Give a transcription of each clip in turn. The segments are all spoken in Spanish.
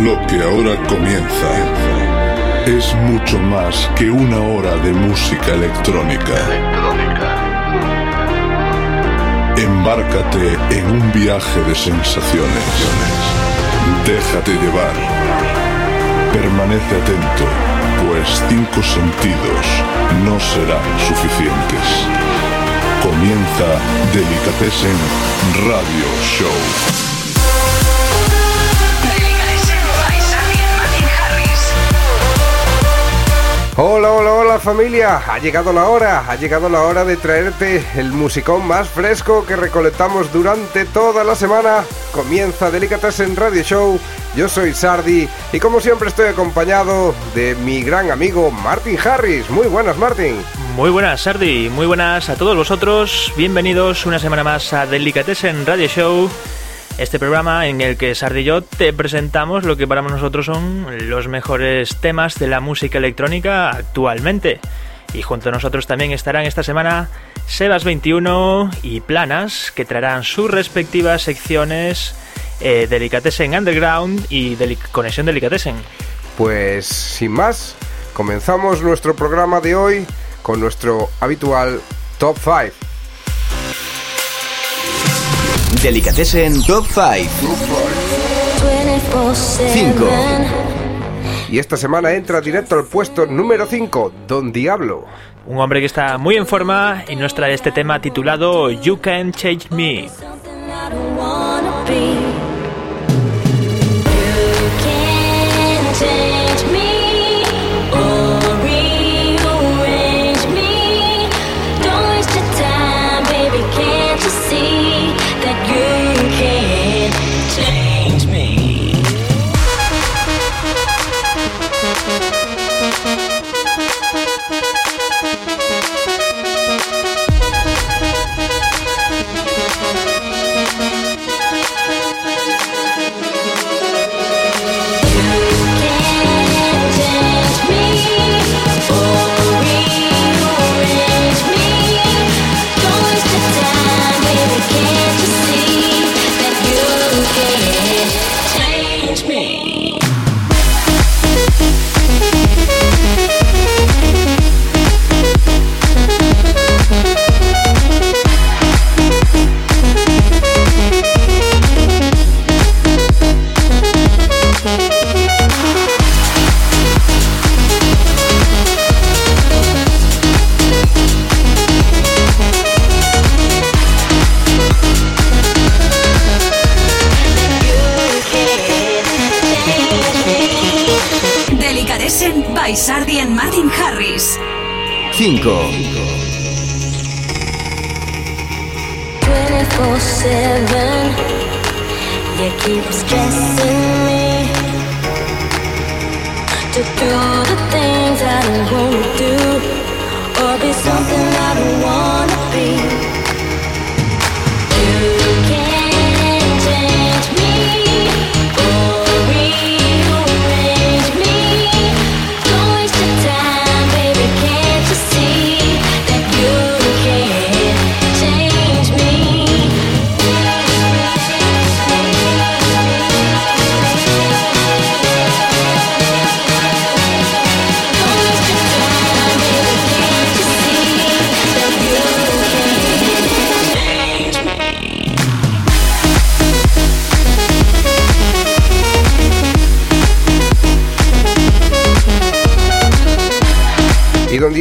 Lo que ahora comienza es mucho más que una hora de música electrónica. Embárcate en un viaje de sensaciones. Déjate llevar. Permanece atento, pues cinco sentidos no serán suficientes. Comienza Delicatessen Radio Show. Familia, ha llegado la hora, ha llegado la hora de traerte el musicón más fresco que recolectamos durante toda la semana. Comienza Delicatessen Radio Show, yo soy Sardi y como siempre estoy acompañado de mi gran amigo Martin Harris. Muy buenas Martin. Muy buenas Sardi, muy buenas a todos vosotros, bienvenidos una semana más a Delicatessen Radio Show este programa en el que Sardi y yo te presentamos lo que para nosotros son los mejores temas de la música electrónica actualmente. Y junto a nosotros también estarán esta semana Sebas21 y Planas, que traerán sus respectivas secciones eh, Delicatessen Underground y Conexión Delicatessen. Pues sin más, comenzamos nuestro programa de hoy con nuestro habitual Top 5. Delicatessen Top 5. 5. Y esta semana entra directo al puesto número 5, Don Diablo. Un hombre que está muy en forma y nos trae este tema titulado You Can Change Me.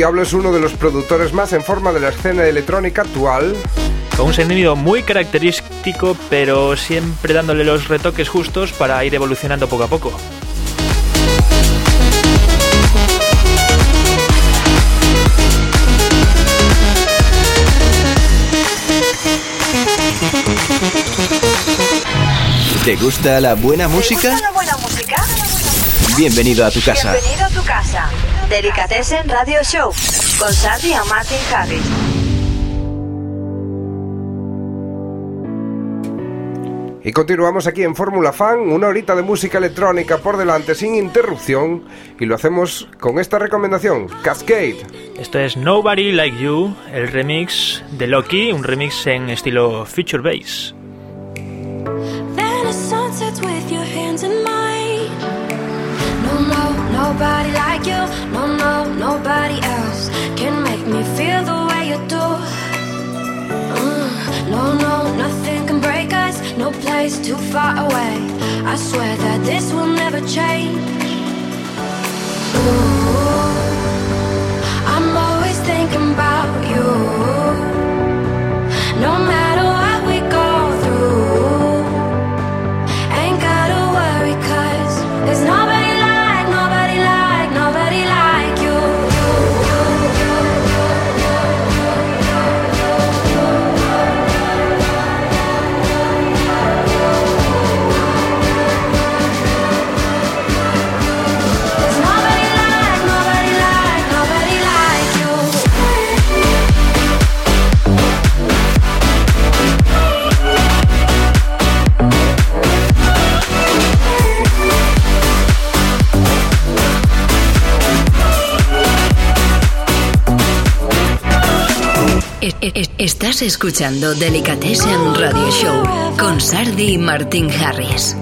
Diablo es uno de los productores más en forma de la escena electrónica actual. Con un sonido muy característico, pero siempre dándole los retoques justos para ir evolucionando poco a poco. ¿Te gusta la buena música? Bienvenido a tu casa. Bienvenido a tu casa. Delicatessen Radio Show con Sandy y Martin Harris. Y continuamos aquí en Fórmula Fan, una horita de música electrónica por delante sin interrupción y lo hacemos con esta recomendación, Cascade. Esto es Nobody Like You, el remix de Loki, un remix en estilo Future Bass. Nobody like you. No, no, nobody else can make me feel the way you do. Mm, no, no, nothing can break us. No place too far away. I swear that this will never change. Ooh, Estás escuchando Delicatessen Radio Show con Sardi y Martin Harris.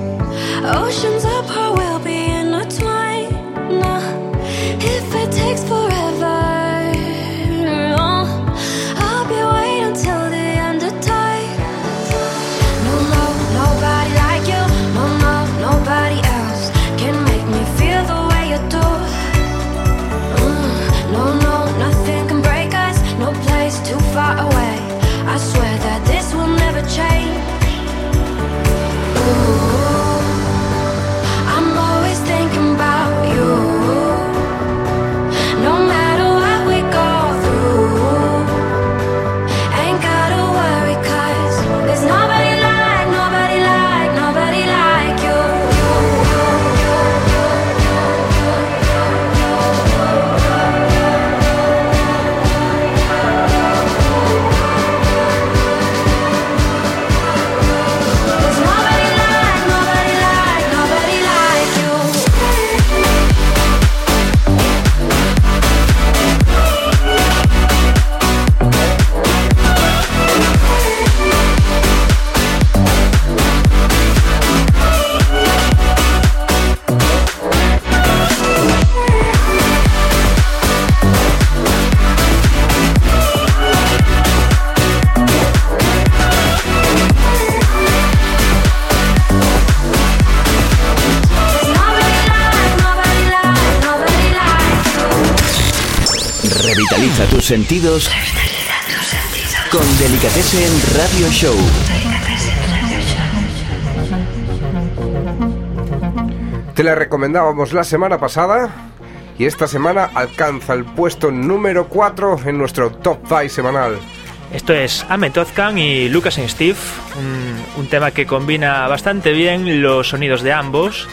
Tus sentidos con Delicatessen Radio Show. Te la recomendábamos la semana pasada y esta semana alcanza el puesto número 4 en nuestro top 5 semanal. Esto es Ahmed Ozkan y Lucas and Steve, un, un tema que combina bastante bien los sonidos de ambos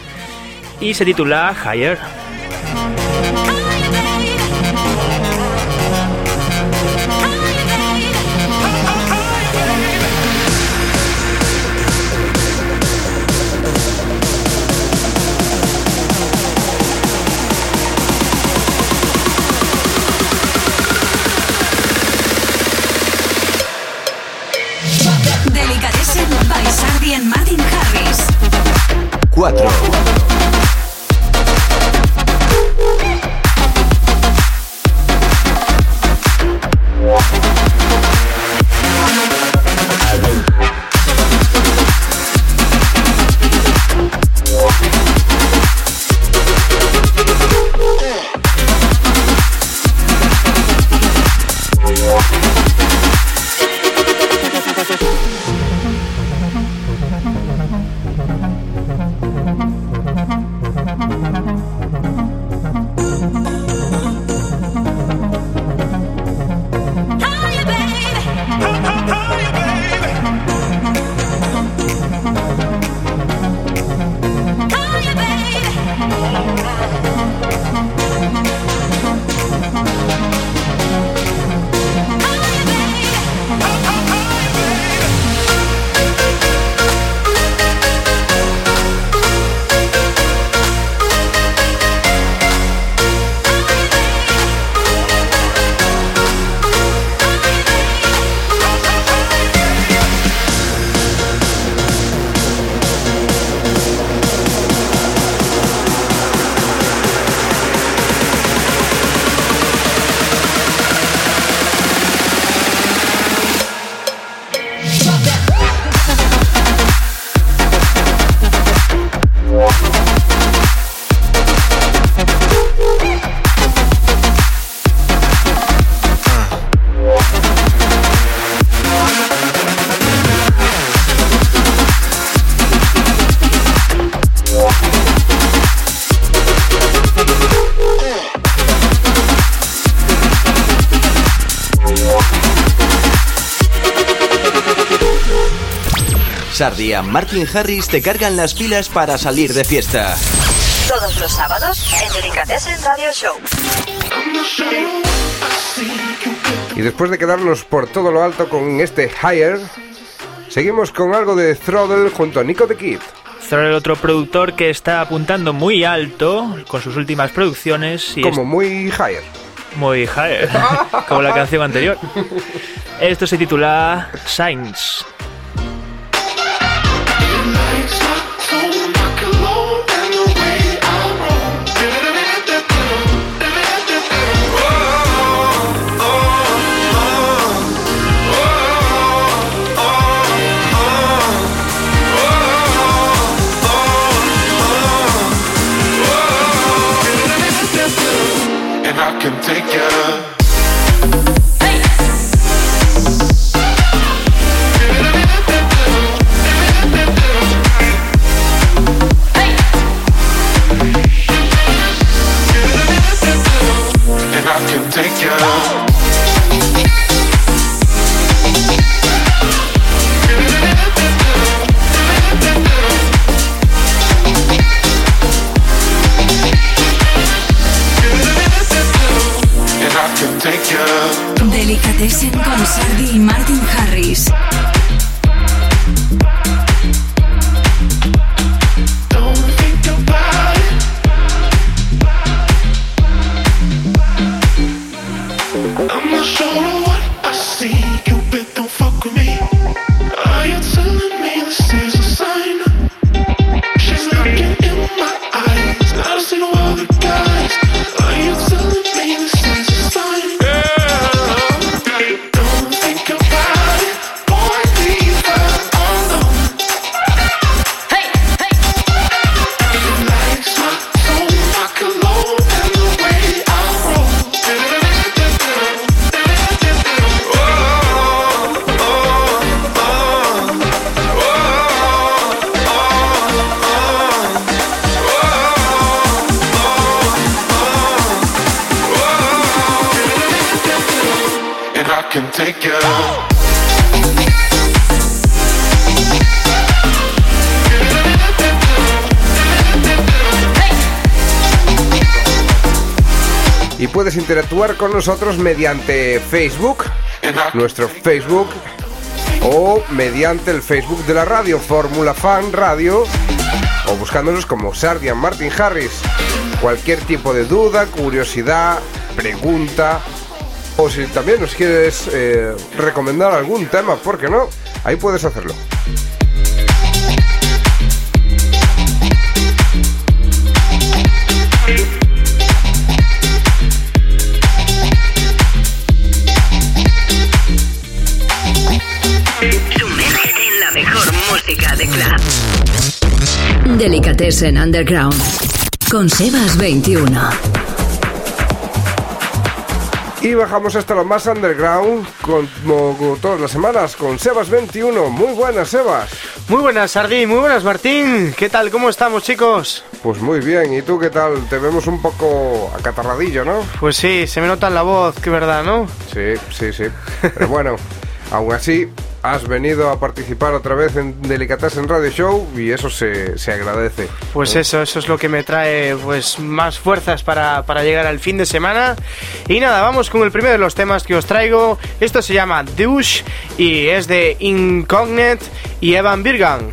y se titula Higher. Martin Harris te cargan las pilas para salir de fiesta. Todos los sábados en Delicatessen Radio Show. Y después de quedarnos por todo lo alto con este Higher, seguimos con algo de Throttle junto a Nico the Kid. Throttle, otro productor que está apuntando muy alto con sus últimas producciones. Y Como muy Higher. muy high, como la canción anterior. Esto se titula Signs. Can take you. Y puedes interactuar con nosotros mediante Facebook, nuestro Facebook, o mediante el Facebook de la radio, Fórmula Fan Radio, o buscándonos como Sardian Martin Harris. Cualquier tipo de duda, curiosidad, pregunta, o si también nos quieres eh, recomendar algún tema, ¿por qué no? Ahí puedes hacerlo. Sumérgete en la mejor música de club. Delicatessen Underground. Con Sebas 21. Y bajamos hasta lo más underground, como todas las semanas, con Sebas21. Muy buenas, Sebas. Muy buenas, Sardi, muy buenas, Martín. ¿Qué tal? ¿Cómo estamos, chicos? Pues muy bien, ¿y tú qué tal? Te vemos un poco acatarradillo, ¿no? Pues sí, se me nota en la voz, que verdad, ¿no? Sí, sí, sí. Pero bueno, aún así, has venido a participar otra vez en Delicatessen Radio Show y eso se, se agradece. Pues eso, eso es lo que me trae pues más fuerzas para, para llegar al fin de semana. Y nada, vamos con el primero de los temas que os traigo. Esto se llama Douche y es de Incognet y Evan Birgan.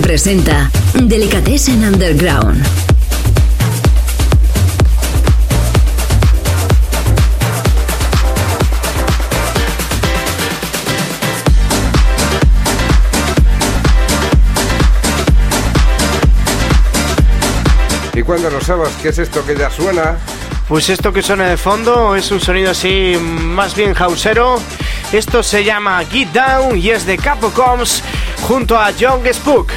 21 te presenta Delicatessen Underground. Y cuando no sabes qué es esto que ya suena, Pues esto que suena de fondo es un sonido así más bien hausero. Esto se llama Get Down y es de Capo Coms junto a Young Spook.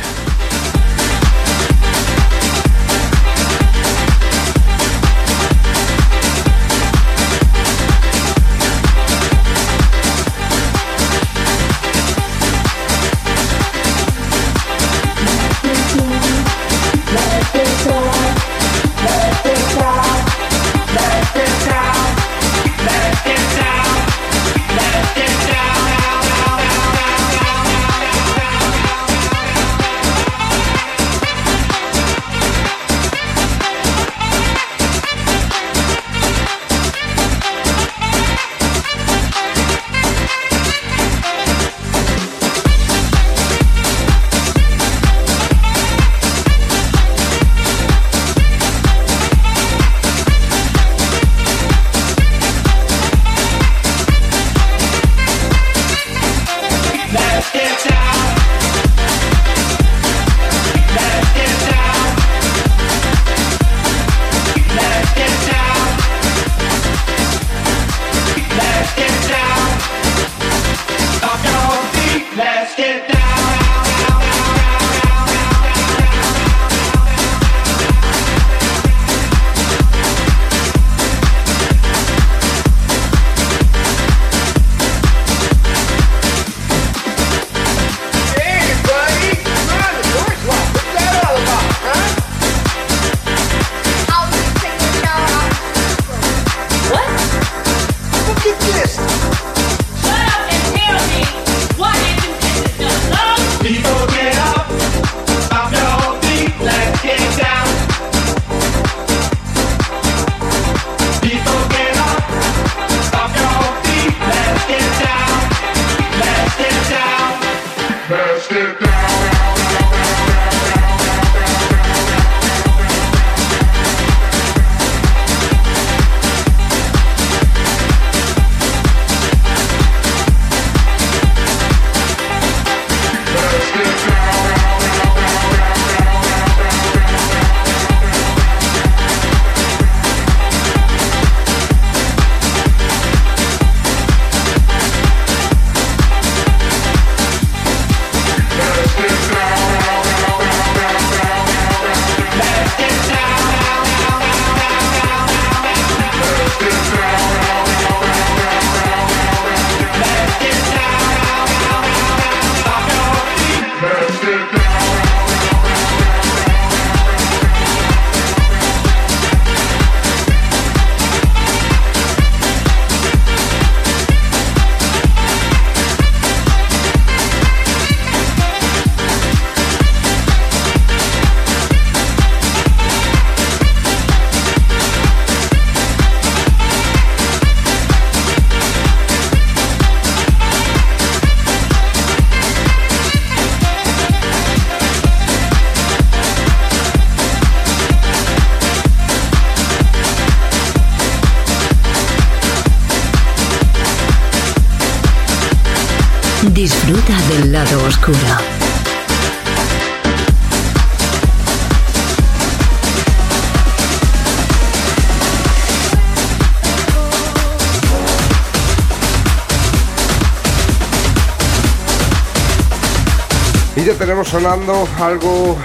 Sonando algo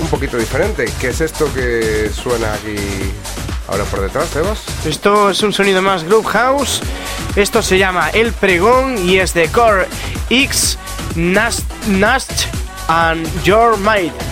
un poquito diferente. ¿Qué es esto que suena aquí ahora por detrás, Sebas? Esto es un sonido más Groove House. Esto se llama El Pregón y es de Core X Nast, Nast and Your Might.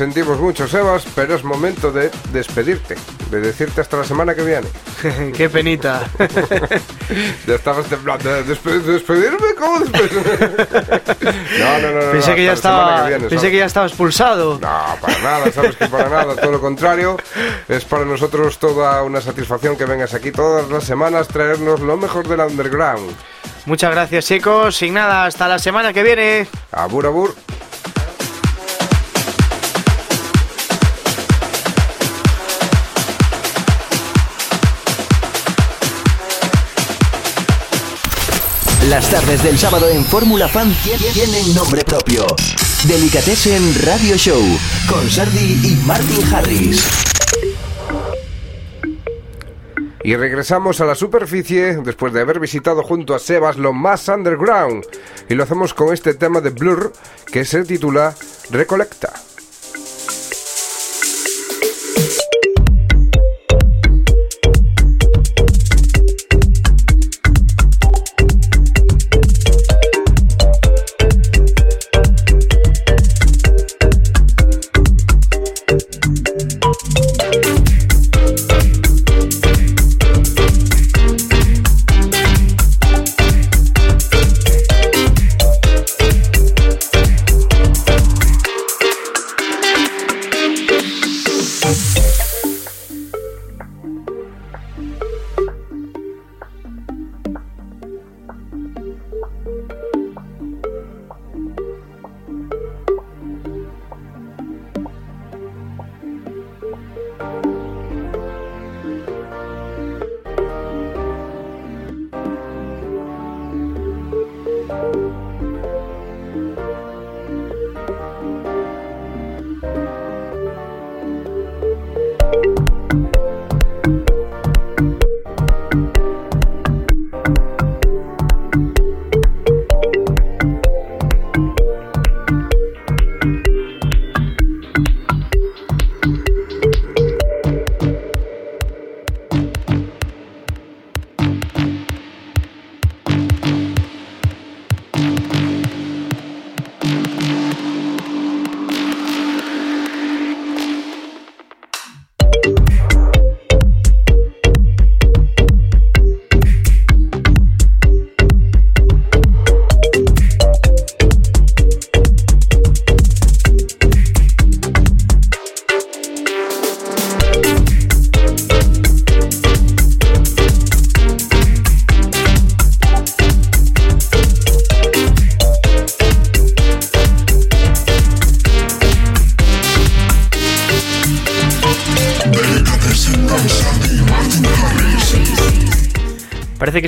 Sentimos mucho, Sebas, pero es momento de despedirte, de decirte hasta la semana que viene. Qué penita. Ya estabas temblando. ¿Despe- ¿Despedirme? ¿Cómo despedirme? No, no, no. no, pensé no, que ya estaba, viene, pensé que ya estaba expulsado. No, para nada, sabes que para nada, todo lo contrario. Es para nosotros toda una satisfacción que vengas aquí todas las semanas traernos lo mejor del underground. Muchas gracias, chicos. Sin nada, hasta la semana que viene. Abur, abur. Las tardes del sábado en Fórmula Fan tie- tienen nombre propio. Delicatessen Radio Show con Sardi y Martin Harris. Y regresamos a la superficie después de haber visitado junto a Sebas lo más underground. Y lo hacemos con este tema de Blur que se titula Recolecta.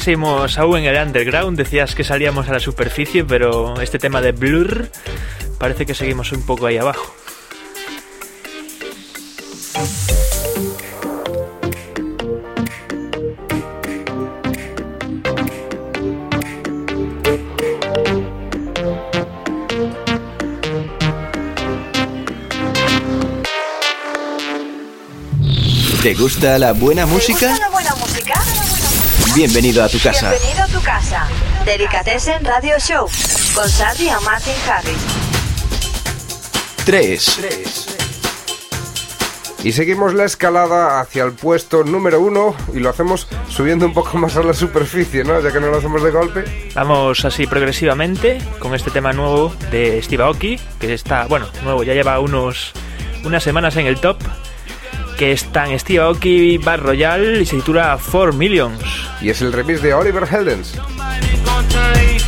Seguimos aún en el underground. Decías que salíamos a la superficie, pero este tema de Blur parece que seguimos un poco ahí abajo. ¿Te gusta la buena ¿Te música? gusta la buena música? Bienvenido a tu casa. Bienvenido a tu casa. Delicatessen Radio Show con Sandy y Martin Harris. 3. Y seguimos la escalada hacia el puesto número uno y lo hacemos subiendo un poco más a la superficie, ¿no? Ya que no lo hacemos de golpe. Vamos así progresivamente con este tema nuevo de Steve Aoki, que está, bueno, nuevo, ya lleva unos unas semanas en el top, que está en Steve Aoki Bar Royal y se titula 4 Millions. Y es el remix de Oliver Heldens. gon' turn 18.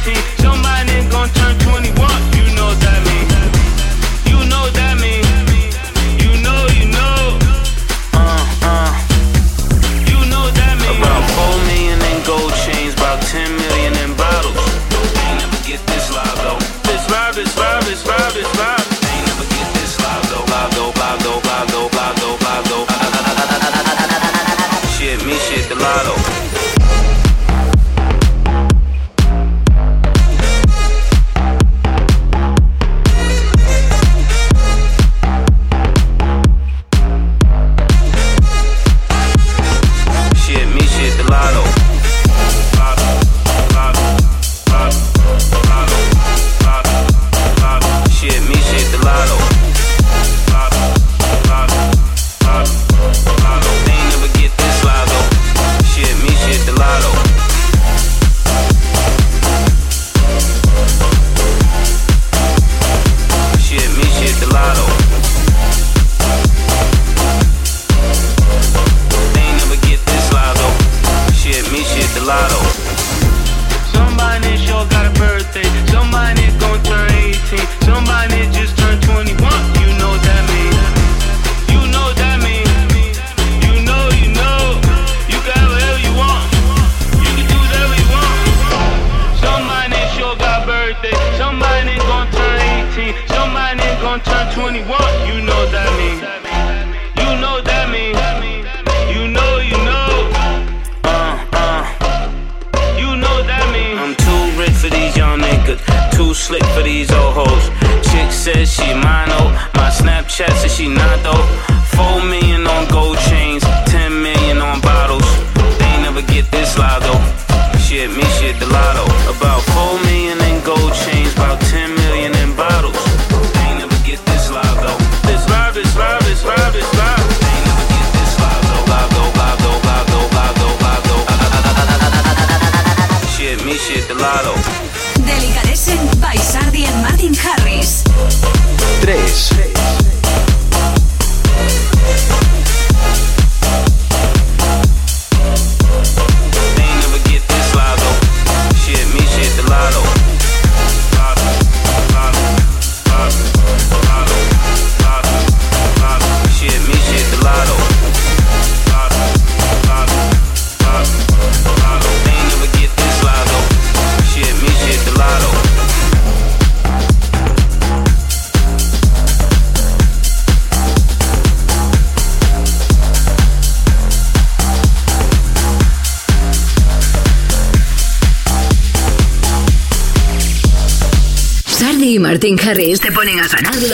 mine, oh. My Snapchat says she not, though.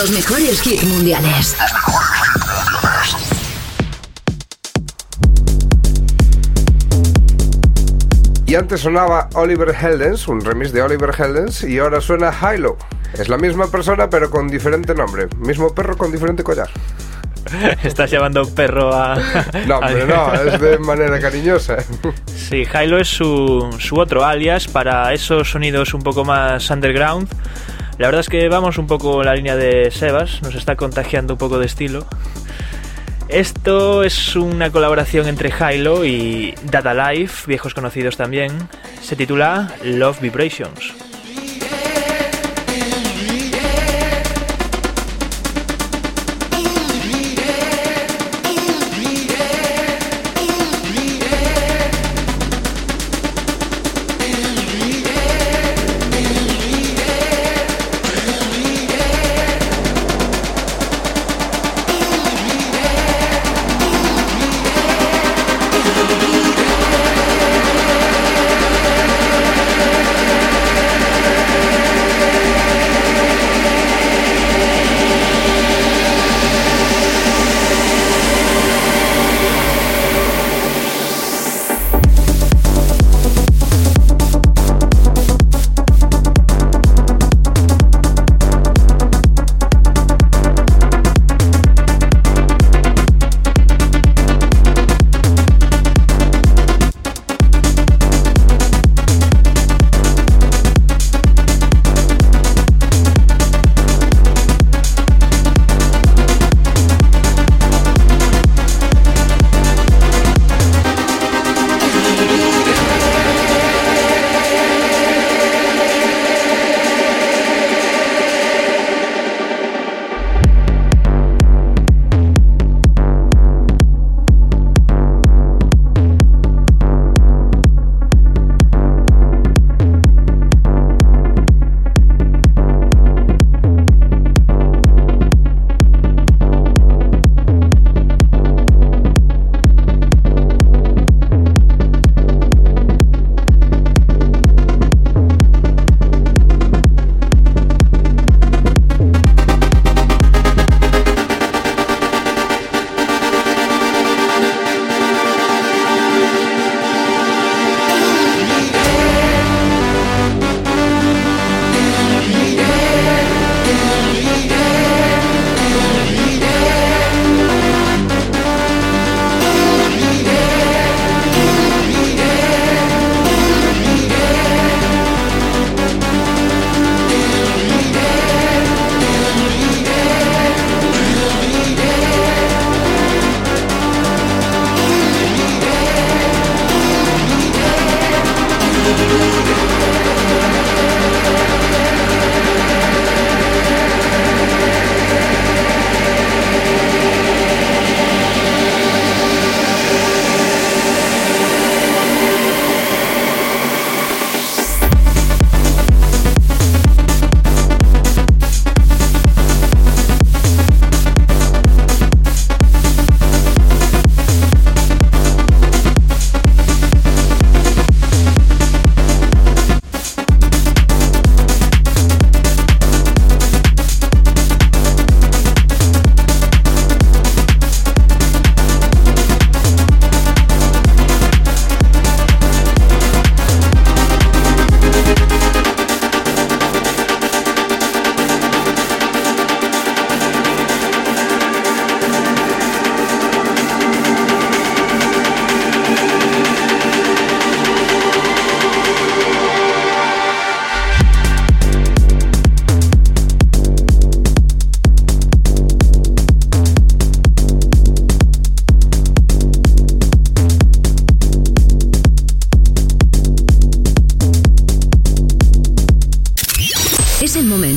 Los mejores hits mundiales. Y antes sonaba Oliver Heldens, un remix de Oliver Heldens, y ahora suena Hilo. Es la misma persona pero con diferente nombre. Mismo perro con diferente collar. Estás llamando perro a. No, hombre, no, es de manera cariñosa. Sí, Hilo es su, su otro alias para esos sonidos un poco más underground. La verdad es que vamos un poco la línea de Sebas, nos está contagiando un poco de estilo. Esto es una colaboración entre Hilo y Data Life, viejos conocidos también. Se titula Love Vibrations.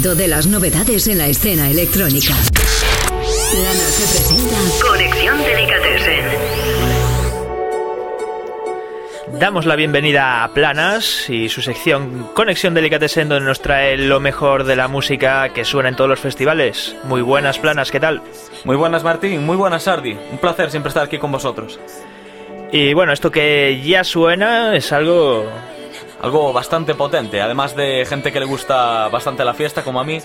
De las novedades en la escena electrónica. Plana se presenta Conexión Delicatessen. Damos la bienvenida a Planas y su sección Conexión Delicatessen donde nos trae lo mejor de la música que suena en todos los festivales. Muy buenas Planas, ¿qué tal? Muy buenas Martín, muy buenas Sardi. Un placer siempre estar aquí con vosotros. Y bueno, esto que ya suena es algo... Algo bastante potente, además de gente que le gusta bastante la fiesta como a mí.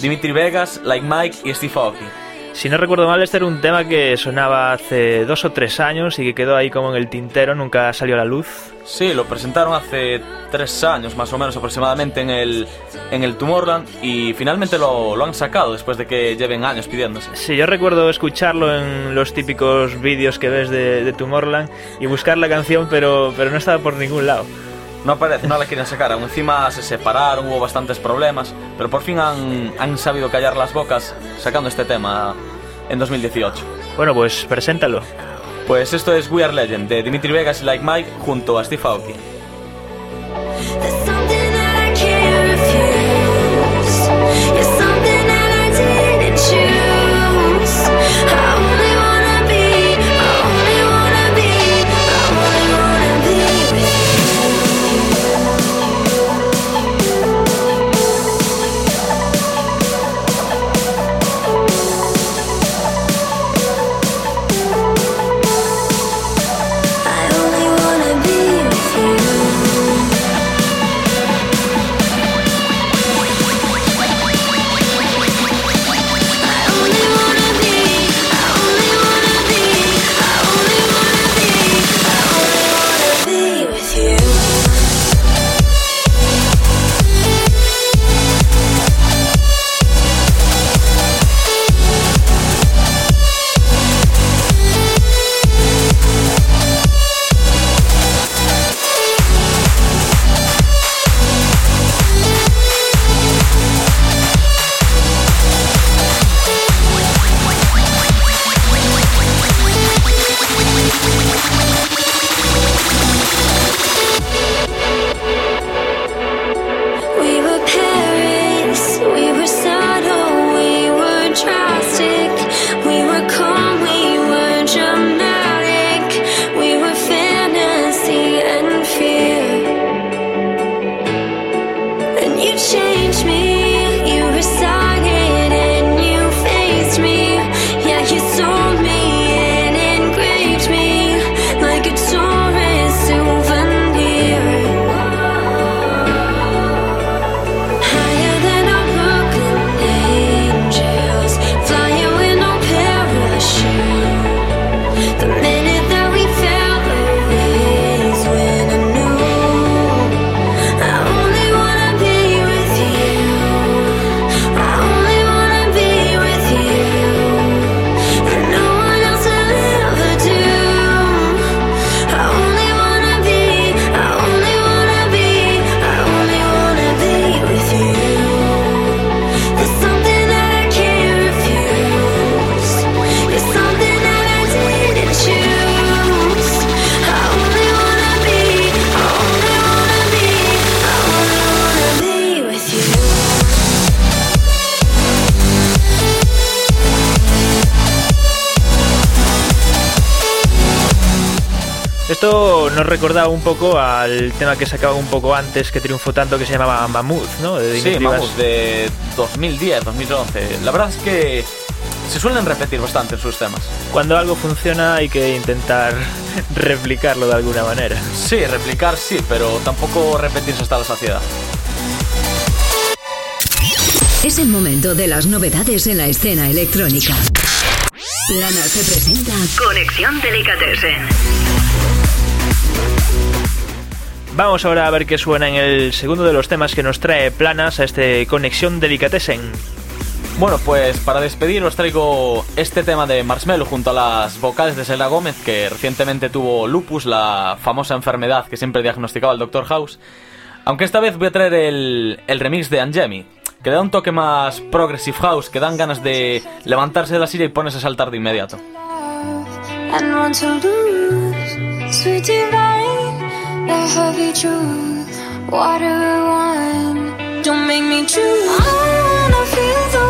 Dimitri Vegas, Like Mike y Steve Aoki. Si no recuerdo mal, este era un tema que sonaba hace dos o tres años y que quedó ahí como en el tintero, nunca salió a la luz. Sí, lo presentaron hace tres años más o menos aproximadamente en el, en el Tomorrowland y finalmente lo, lo han sacado después de que lleven años pidiéndose. Sí, yo recuerdo escucharlo en los típicos vídeos que ves de, de Tomorrowland y buscar la canción, pero, pero no estaba por ningún lado. No aparece, no la quieren sacar. Aún encima se separaron, hubo bastantes problemas, pero por fin han, han sabido callar las bocas sacando este tema en 2018. Bueno, pues preséntalo. Pues esto es We Are Legend de Dimitri Vegas y Like Mike junto a Steve Aoki. Esto nos recordaba un poco al tema que sacaba un poco antes, que triunfó tanto, que se llamaba Mammoth, ¿no? De Sí, Vegas. de 2010, 2011. La verdad es que se suelen repetir bastante en sus temas. Cuando algo funciona hay que intentar replicarlo de alguna manera. Sí, replicar sí, pero tampoco repetirse hasta la saciedad. Es el momento de las novedades en la escena electrónica. Plana se presenta Conexión Delicatessen. Vamos ahora a ver qué suena en el segundo de los temas que nos trae Planas a este Conexión Delicatessen. Bueno, pues para despedir os traigo este tema de Marshmello junto a las vocales de Selena Gómez, que recientemente tuvo lupus, la famosa enfermedad que siempre diagnosticaba el Dr. House. Aunque esta vez voy a traer el, el remix de Angemi, que le da un toque más progressive house, que dan ganas de levantarse de la silla y ponerse a saltar de inmediato. The heavy truth. Water or wine, don't make me choose. I wanna feel the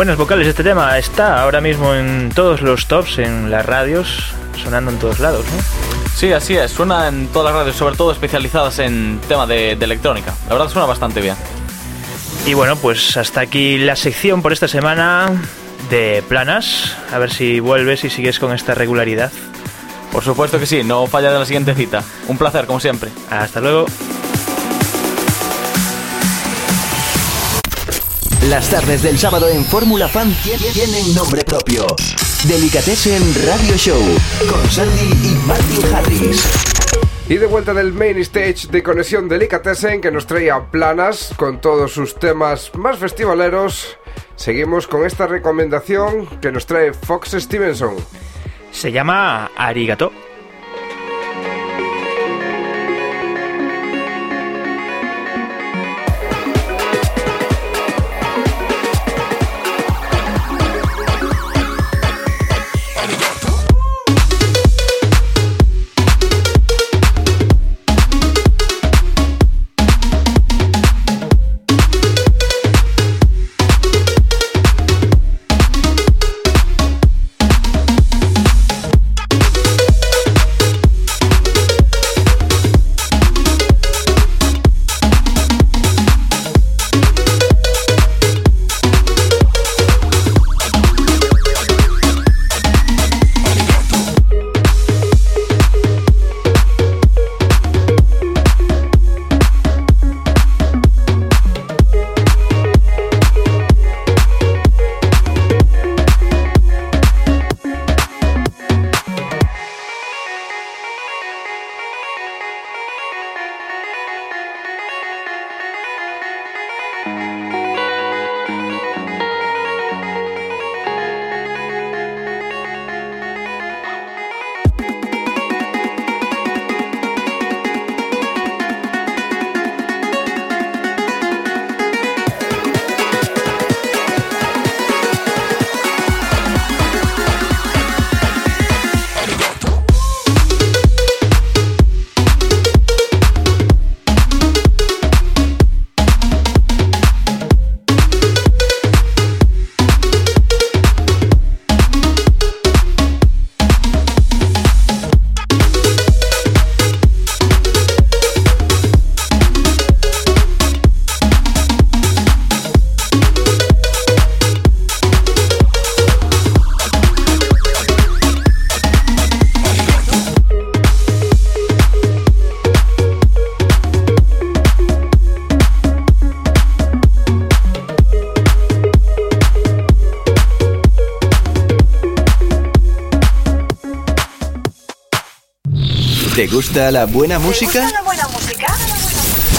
Buenas vocales este tema. Está ahora mismo en todos los tops, en las radios, sonando en todos lados, ¿no? Sí, así es. Suena en todas las radios, sobre todo especializadas en tema de, de electrónica. La verdad suena bastante bien. Y bueno, pues hasta aquí la sección por esta semana de planas. A ver si vuelves y sigues con esta regularidad. Por supuesto que sí, no falla de la siguiente cita. Un placer, como siempre. Hasta luego. Las tardes del sábado en Fórmula Fan tie- tienen nombre propio. Delicatessen Radio Show con Sandy y Martin Harris. Y de vuelta del main stage de Conexión Delicatessen que nos traía planas con todos sus temas más festivaleros. Seguimos con esta recomendación que nos trae Fox Stevenson. Se llama. Arigato gusta la buena ¿Te música? gusta la buena música?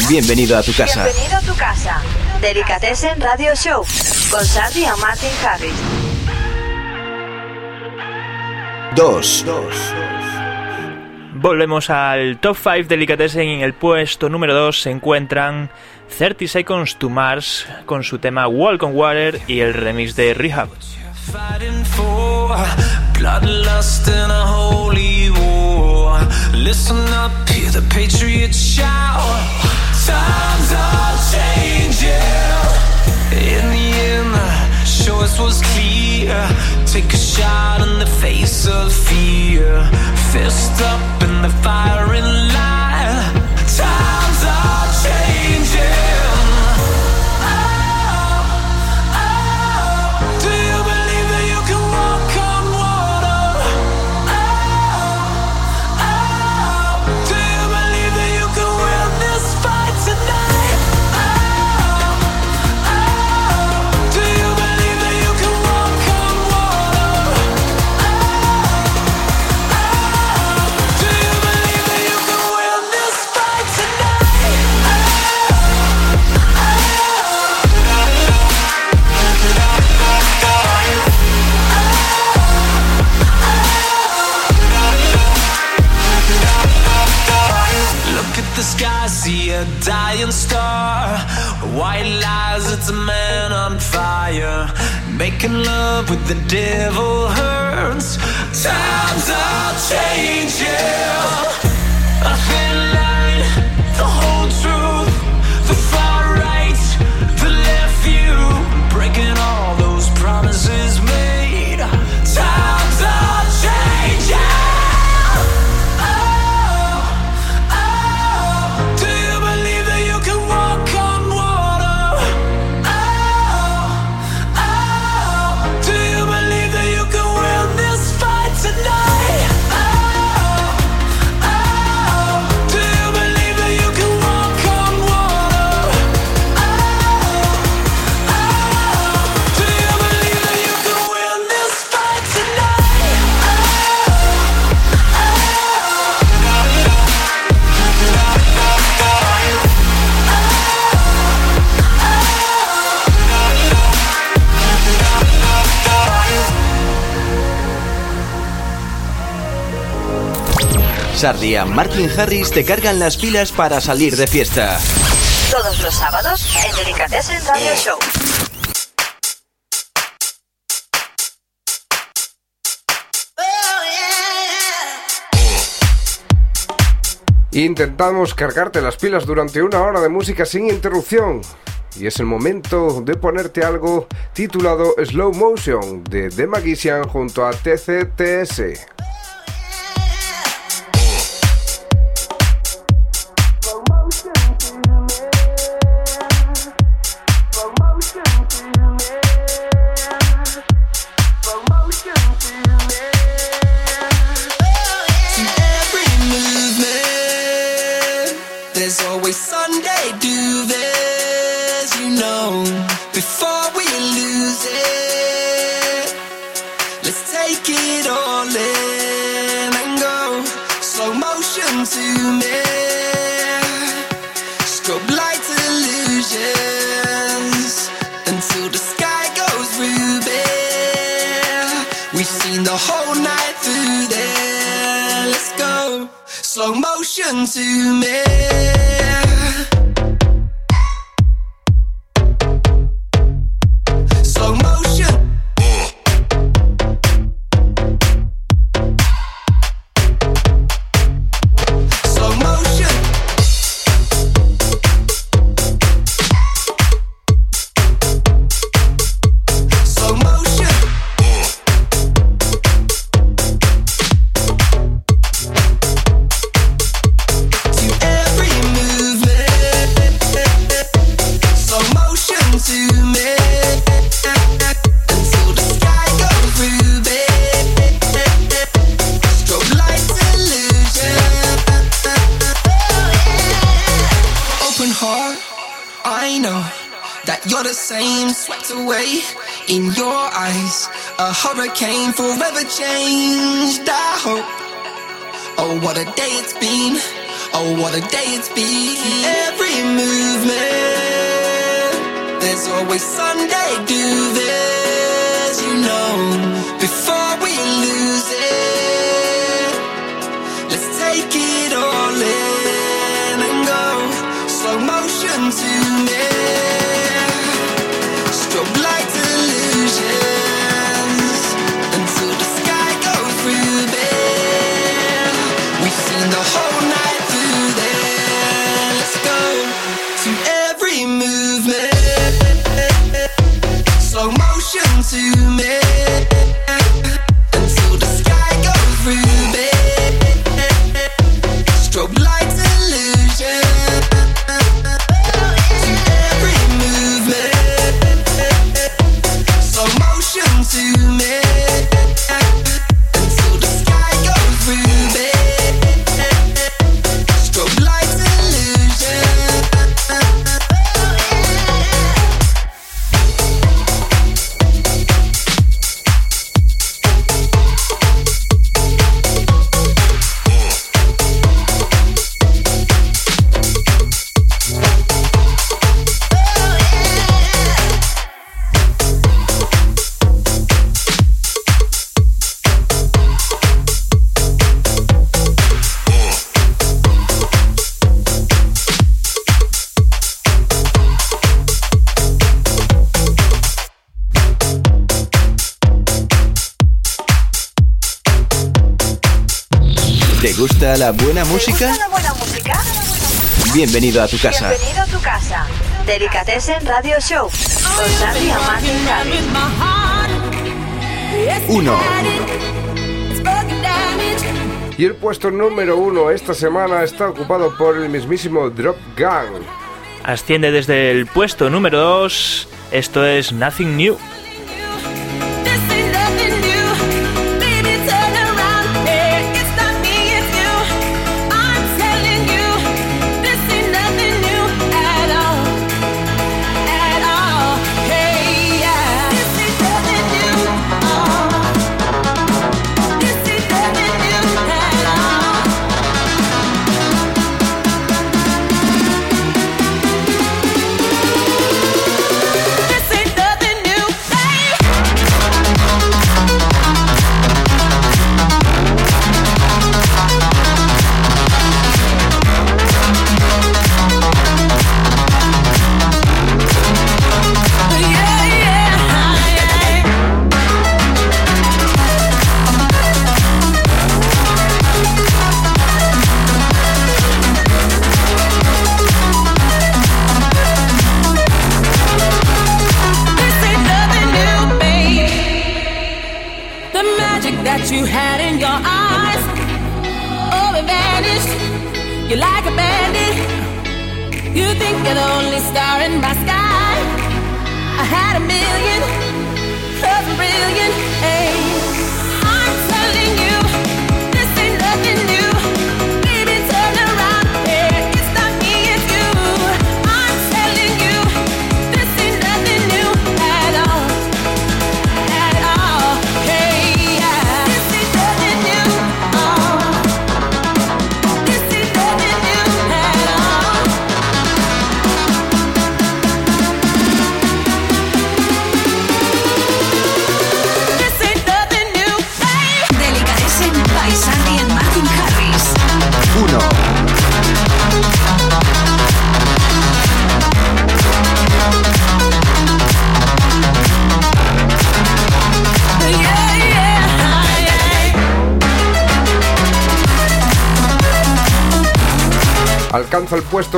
Bienvenido a tu casa. Bienvenido a tu casa. Delicatessen Radio Show con Sandy y Martin Harris. 2. Volvemos al top 5 Delicatessen. En el puesto número 2 se encuentran 30 Seconds to Mars con su tema Walk on Water y el remix de Rehab. Listen up, hear the patriots shout. Times are changing. In the end, the choice was clear. Take a shot in the face of fear. Fist up in the firing line. Fire. Making love with the devil hurts. Times are changing. Sardi y Martin Harris te cargan las pilas para salir de fiesta. Todos los sábados en Delicatessen Radio Show. Intentamos cargarte las pilas durante una hora de música sin interrupción. Y es el momento de ponerte algo titulado Slow Motion de The Magician junto a TCTS. We've seen the whole night through there. Let's go slow motion to me. Música? la buena música? Bienvenido a tu casa. Bienvenido a tu casa. Delicatessen Radio Show. Con Sandy y Martin Harris. 1. Y el puesto número uno esta semana está ocupado por el mismísimo Drop Gang. Asciende desde el puesto número 2. Esto es Nothing New.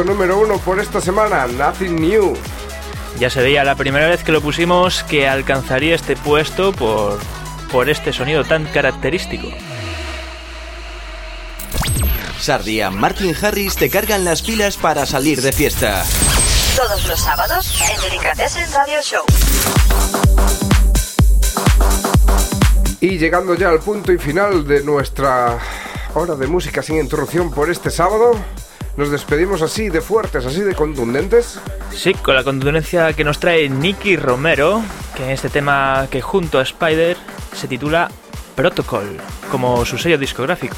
Puesto número uno por esta semana, Nothing New. Ya se veía la primera vez que lo pusimos que alcanzaría este puesto por, por este sonido tan característico. Sardia, Martin Harris te cargan las pilas para salir de fiesta. Todos los sábados en Delicatessen Radio Show. Y llegando ya al punto y final de nuestra hora de música sin interrupción por este sábado, nos despedimos así de fuertes, así de contundentes. Sí, con la contundencia que nos trae Nicky Romero, que en este tema que junto a Spider se titula Protocol, como su sello discográfico.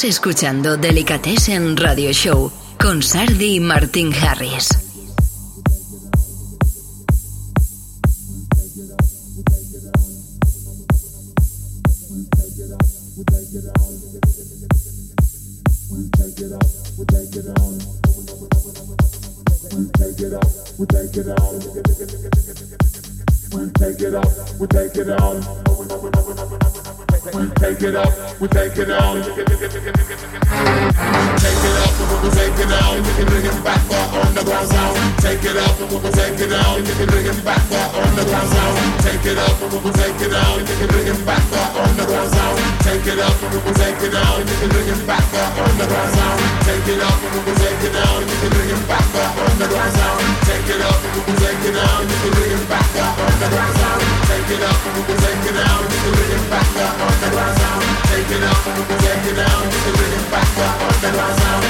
Estás escuchando Delicatessen Radio Show con Sardi y Martin Harris. Take it up, we take it down. Take it up, we take it down. Bring it back up on the ground sound. Take it up, we take it down. Bring it back up on the ground sound. Take it up, we take it down. Bring it back up on the ground sound. Take it up, we take it down. Bring it back up on the ground sound. Take it up, we take it down. Bring it back up on the ground sound. Take it up, we take it down. Bring it back up on the ground sound. Take it up, take it down. Bring it back up on the sound. Take it up, take it down. Bring it back up on the sound.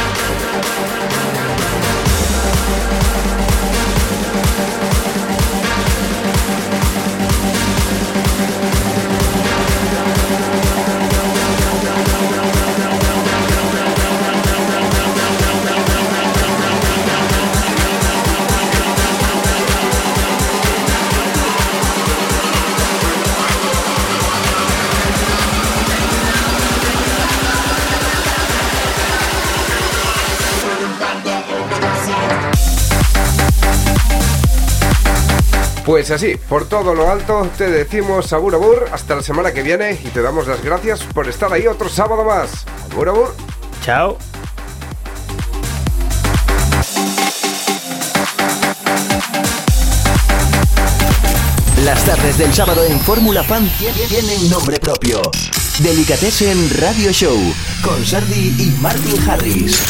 Pues así, por todo lo alto, te decimos abur abur, hasta la semana que viene y te damos las gracias por estar ahí otro sábado más. Abur abur. Chao. Las tardes del sábado en Fórmula Fan tie- tienen nombre propio. Delicatessen Radio Show con Sardi y Martin Harris.